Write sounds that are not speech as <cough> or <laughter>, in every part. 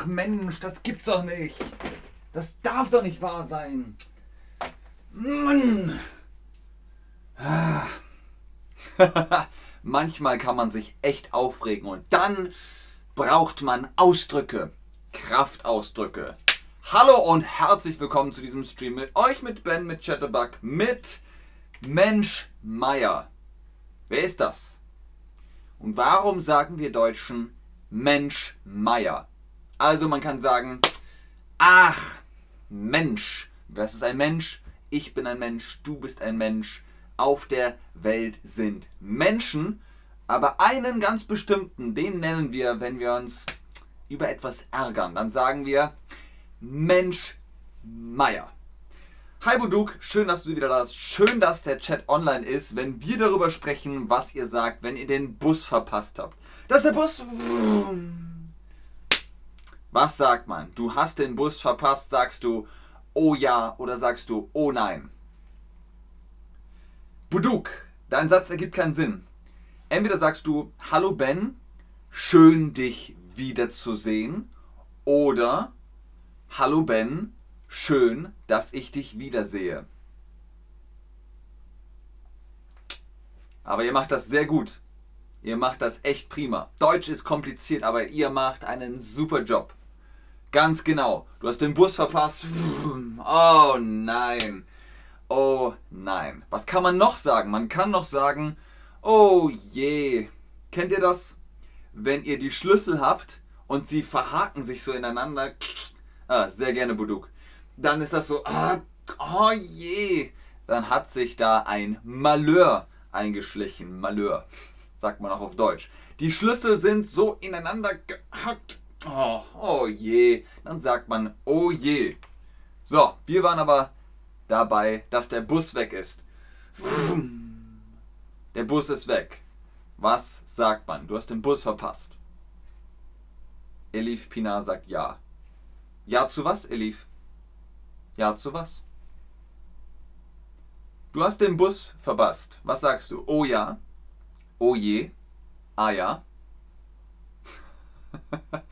Ach Mensch, das gibt's doch nicht. Das darf doch nicht wahr sein. Mann. Ah. <laughs> Manchmal kann man sich echt aufregen und dann braucht man Ausdrücke, Kraftausdrücke. Hallo und herzlich willkommen zu diesem Stream mit euch, mit Ben, mit Chatterbug, mit Mensch Meier. Wer ist das? Und warum sagen wir Deutschen Mensch Meier? Also man kann sagen, ach, Mensch. Was ist ein Mensch? Ich bin ein Mensch, du bist ein Mensch. Auf der Welt sind Menschen, aber einen ganz bestimmten, den nennen wir, wenn wir uns über etwas ärgern. Dann sagen wir Mensch Meier. Hi Buduk, schön, dass du wieder da bist. Schön, dass der Chat online ist, wenn wir darüber sprechen, was ihr sagt, wenn ihr den Bus verpasst habt. Dass der Bus. Was sagt man? Du hast den Bus verpasst, sagst du oh ja oder sagst du oh nein? Buduk, dein Satz ergibt keinen Sinn. Entweder sagst du hallo Ben, schön dich wiederzusehen oder hallo Ben, schön, dass ich dich wiedersehe. Aber ihr macht das sehr gut. Ihr macht das echt prima. Deutsch ist kompliziert, aber ihr macht einen super Job. Ganz genau. Du hast den Bus verpasst. Oh nein. Oh nein. Was kann man noch sagen? Man kann noch sagen, oh je. Kennt ihr das? Wenn ihr die Schlüssel habt und sie verhaken sich so ineinander. <tsk> Ah, sehr gerne Buduk. Dann ist das so, ah, oh je. Dann hat sich da ein Malheur eingeschlichen. Malheur. Sagt man auch auf Deutsch. Die Schlüssel sind so ineinander gehackt Oh, oh je. Dann sagt man, oh je. So, wir waren aber dabei, dass der Bus weg ist. Der Bus ist weg. Was sagt man? Du hast den Bus verpasst. Elif Pinar sagt ja. Ja zu was, Elif? Ja zu was? Du hast den Bus verpasst. Was sagst du? Oh ja. Oh je. Ah ja. <laughs>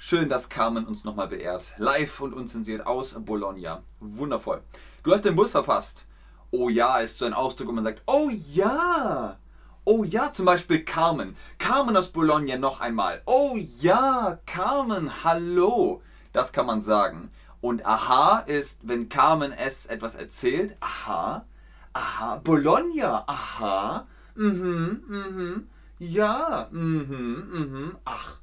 Schön, dass Carmen uns nochmal beehrt. Live und unzensiert aus Bologna. Wundervoll. Du hast den Bus verpasst. Oh ja ist so ein Ausdruck, wo man sagt, oh ja. Oh ja, zum Beispiel Carmen. Carmen aus Bologna noch einmal. Oh ja, Carmen, hallo. Das kann man sagen. Und aha ist, wenn Carmen es etwas erzählt. Aha, aha, Bologna, aha. Mhm, mhm, ja, mhm, mhm, ach,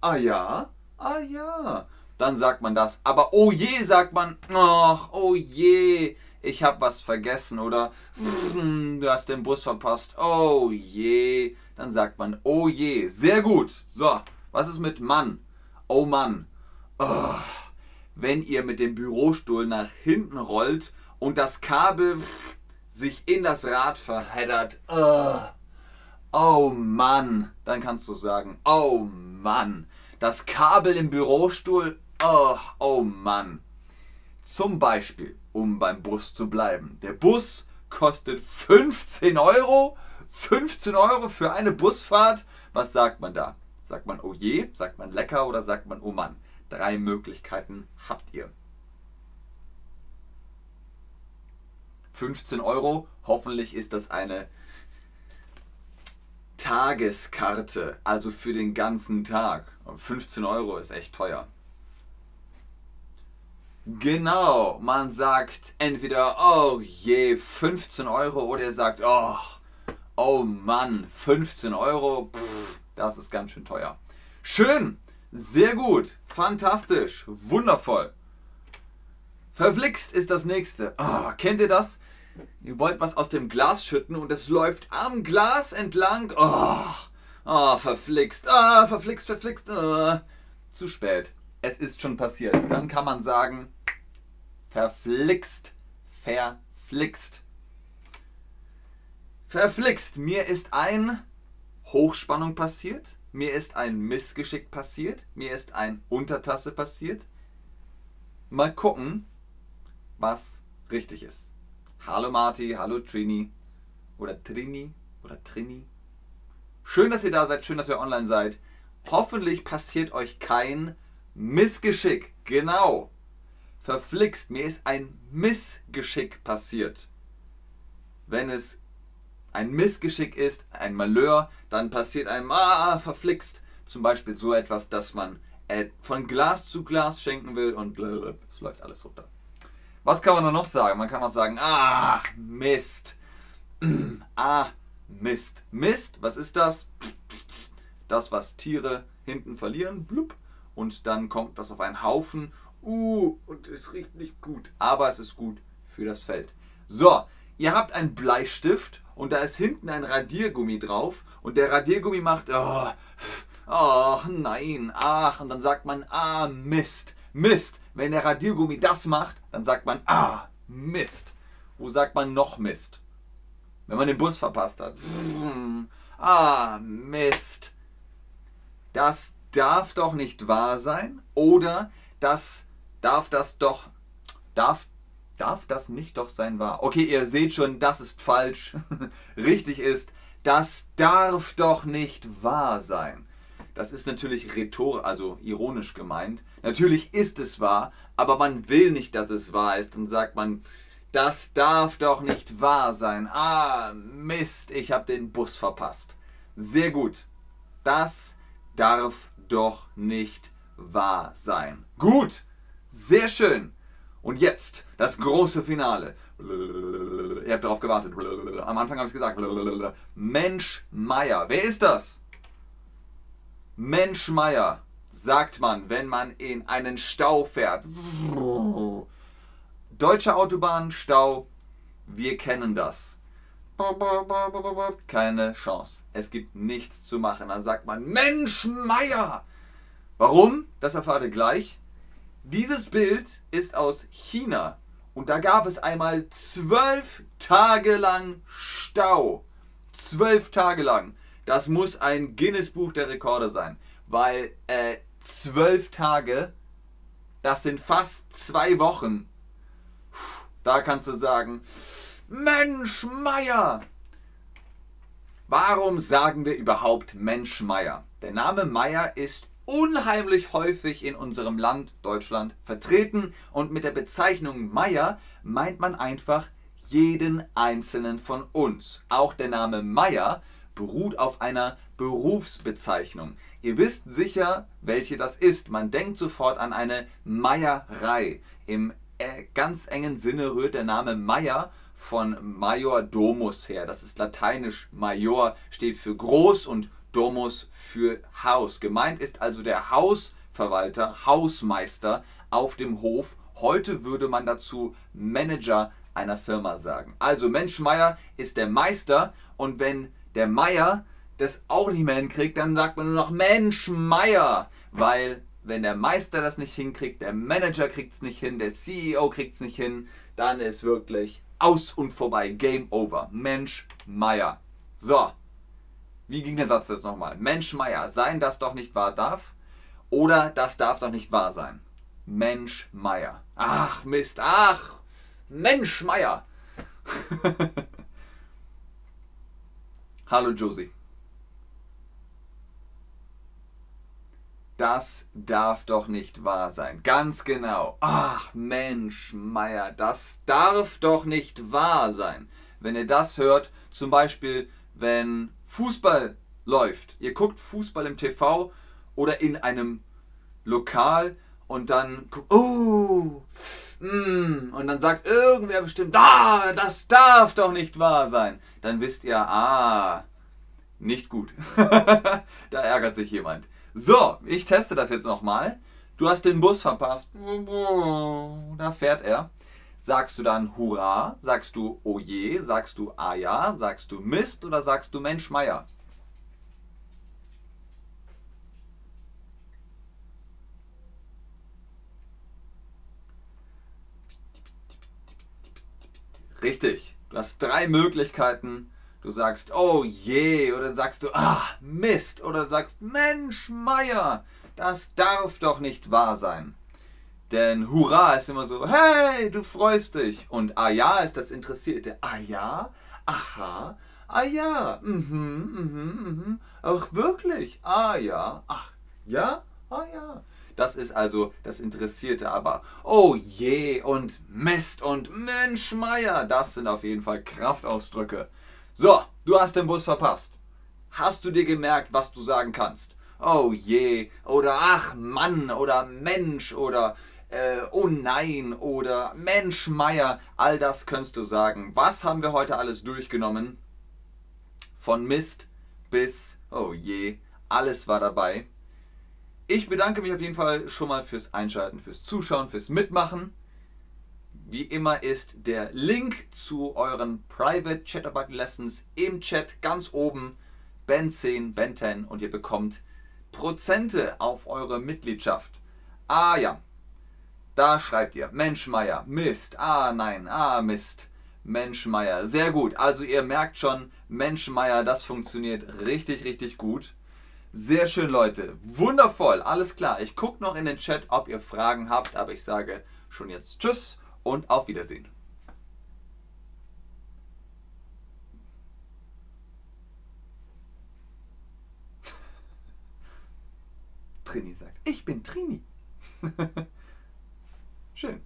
ah ja ah ja, dann sagt man das. Aber oh je, sagt man, ach, oh je, ich habe was vergessen oder du hast den Bus verpasst, oh je, dann sagt man, oh je, sehr gut. So, was ist mit Mann? Oh Mann. Oh, wenn ihr mit dem Bürostuhl nach hinten rollt und das Kabel sich in das Rad verheddert. Oh, oh Mann, dann kannst du sagen, oh Mann. Das Kabel im Bürostuhl, oh, oh Mann. Zum Beispiel, um beim Bus zu bleiben. Der Bus kostet 15 Euro. 15 Euro für eine Busfahrt. Was sagt man da? Sagt man oh je, sagt man lecker oder sagt man oh Mann? Drei Möglichkeiten habt ihr. 15 Euro, hoffentlich ist das eine Tageskarte, also für den ganzen Tag. 15 Euro ist echt teuer. Genau, man sagt entweder, oh je, 15 Euro oder er sagt, oh, oh Mann, 15 Euro, pff, das ist ganz schön teuer. Schön, sehr gut, fantastisch, wundervoll. Verflixt ist das nächste. Oh, kennt ihr das? Ihr wollt was aus dem Glas schütten und es läuft am Glas entlang. Oh, oh verflixt. Ah, verflixt, verflixt. Oh. Zu spät. Es ist schon passiert. Dann kann man sagen, verflixt, verflixt. Verflixt. Mir ist ein Hochspannung passiert. Mir ist ein Missgeschick passiert. Mir ist ein Untertasse passiert. Mal gucken, was richtig ist. Hallo Marti, hallo Trini oder Trini oder Trini. Schön, dass ihr da seid, schön, dass ihr online seid. Hoffentlich passiert euch kein Missgeschick, genau. Verflixt, mir ist ein Missgeschick passiert. Wenn es ein Missgeschick ist, ein Malheur, dann passiert einem, ah, verflixt. Zum Beispiel so etwas, dass man äh, von Glas zu Glas schenken will und es läuft alles runter. Was kann man da noch sagen? Man kann auch sagen, ach, Mist. <clears throat> ah, Mist. Mist, was ist das? Das, was Tiere hinten verlieren, blub, und dann kommt das auf einen Haufen. Uh, und es riecht nicht gut, aber es ist gut für das Feld. So, ihr habt einen Bleistift und da ist hinten ein Radiergummi drauf und der Radiergummi macht, oh, ach nein, ach, und dann sagt man, ah, Mist, Mist. Wenn der Radiergummi das macht, dann sagt man, ah, Mist. Wo sagt man noch Mist? Wenn man den Bus verpasst hat. <laughs> Ah, Mist. Das darf doch nicht wahr sein. Oder das darf das doch, darf darf das nicht doch sein wahr? Okay, ihr seht schon, das ist falsch. <laughs> Richtig ist, das darf doch nicht wahr sein. Das ist natürlich rhetorisch, also ironisch gemeint. Natürlich ist es wahr, aber man will nicht, dass es wahr ist. Dann sagt man, das darf doch nicht wahr sein. Ah, Mist, ich habe den Bus verpasst. Sehr gut. Das darf doch nicht wahr sein. Gut. Sehr schön. Und jetzt das große Finale. Ihr habt darauf gewartet. Am Anfang habe ich es gesagt. Mensch Meier. Wer ist das? Mensch Meier sagt man, wenn man in einen Stau fährt. Deutsche Autobahn, Stau. Wir kennen das. Keine Chance. Es gibt nichts zu machen. Dann sagt man Mensch Meier. Warum? Das erfahrt ihr gleich. Dieses Bild ist aus China und da gab es einmal zwölf Tage lang Stau. Zwölf Tage lang. Das muss ein Guinness-Buch der Rekorde sein, weil äh, zwölf Tage, das sind fast zwei Wochen. Da kannst du sagen, Mensch Meier. Warum sagen wir überhaupt Mensch Meier? Der Name Meier ist unheimlich häufig in unserem Land Deutschland vertreten und mit der Bezeichnung Meier meint man einfach jeden einzelnen von uns. Auch der Name Meier beruht auf einer Berufsbezeichnung. Ihr wisst sicher, welche das ist. Man denkt sofort an eine Meierei. Im äh, ganz engen Sinne rührt der Name Meier von Major Domus her. Das ist lateinisch. Major steht für groß und Domus für Haus. Gemeint ist also der Hausverwalter, Hausmeister auf dem Hof. Heute würde man dazu Manager einer Firma sagen. Also Mensch Meier ist der Meister und wenn der Meier das auch nicht mehr hinkriegt, dann sagt man nur noch Mensch Meier, weil wenn der Meister das nicht hinkriegt, der Manager kriegt es nicht hin, der CEO kriegt es nicht hin, dann ist wirklich aus und vorbei, Game Over. Mensch Meier. So, wie ging der Satz jetzt nochmal? Mensch Meier, sein das doch nicht wahr darf? Oder das darf doch nicht wahr sein? Mensch Meier. Ach Mist, ach, Mensch Meier. <laughs> Hallo Josie. Das darf doch nicht wahr sein. Ganz genau. Ach Mensch, Meier, das darf doch nicht wahr sein. Wenn ihr das hört, zum Beispiel wenn Fußball läuft. Ihr guckt Fußball im TV oder in einem Lokal und dann guckt, oh, mm, und dann sagt irgendwer bestimmt, ah, das darf doch nicht wahr sein. Dann wisst ihr, ah, nicht gut. <laughs> da ärgert sich jemand. So, ich teste das jetzt nochmal. Du hast den Bus verpasst. Da fährt er. Sagst du dann Hurra? Sagst du Oje? Sagst du Ah ja? Sagst du Mist? Oder sagst du Mensch Meier? Richtig. Du hast drei Möglichkeiten. Du sagst, oh je, oder sagst du, ah, Mist, oder sagst, Mensch, Meier, das darf doch nicht wahr sein. Denn Hurra ist immer so, hey, du freust dich. Und Ah ja ist das Interessierte. Ah ja? Aha. Ah ja. Mhm, mhm, mhm. Ach wirklich? Ah ja. Ach ja? Ah ja. Das ist also das Interessierte. Aber oh je und Mist und Mensch Meier, das sind auf jeden Fall Kraftausdrücke. So, du hast den Bus verpasst. Hast du dir gemerkt, was du sagen kannst? Oh je oder ach Mann oder Mensch oder äh, oh nein oder Mensch Meier, all das kannst du sagen. Was haben wir heute alles durchgenommen? Von Mist bis oh je, alles war dabei. Ich bedanke mich auf jeden Fall schon mal fürs Einschalten, fürs Zuschauen, fürs Mitmachen. Wie immer ist der Link zu euren Private Chatterbug Lessons im Chat ganz oben. Ben 10, Ben 10 und ihr bekommt Prozente auf eure Mitgliedschaft. Ah ja, da schreibt ihr Mensch Meier, Mist, ah nein, ah Mist. Mensch Meier, sehr gut. Also ihr merkt schon, Mensch Meier, das funktioniert richtig, richtig gut. Sehr schön, Leute. Wundervoll, alles klar. Ich gucke noch in den Chat, ob ihr Fragen habt, aber ich sage schon jetzt Tschüss und auf Wiedersehen. <laughs> Trini sagt, ich bin Trini. <laughs> Schön.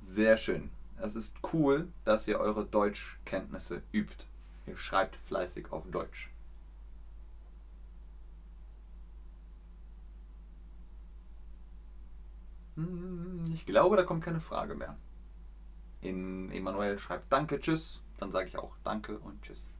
Sehr schön. Es ist cool, dass ihr eure Deutschkenntnisse übt. Ihr schreibt fleißig auf Deutsch. Hm, ich glaube, da kommt keine Frage mehr. In Emanuel schreibt Danke, Tschüss. Dann sage ich auch Danke und Tschüss.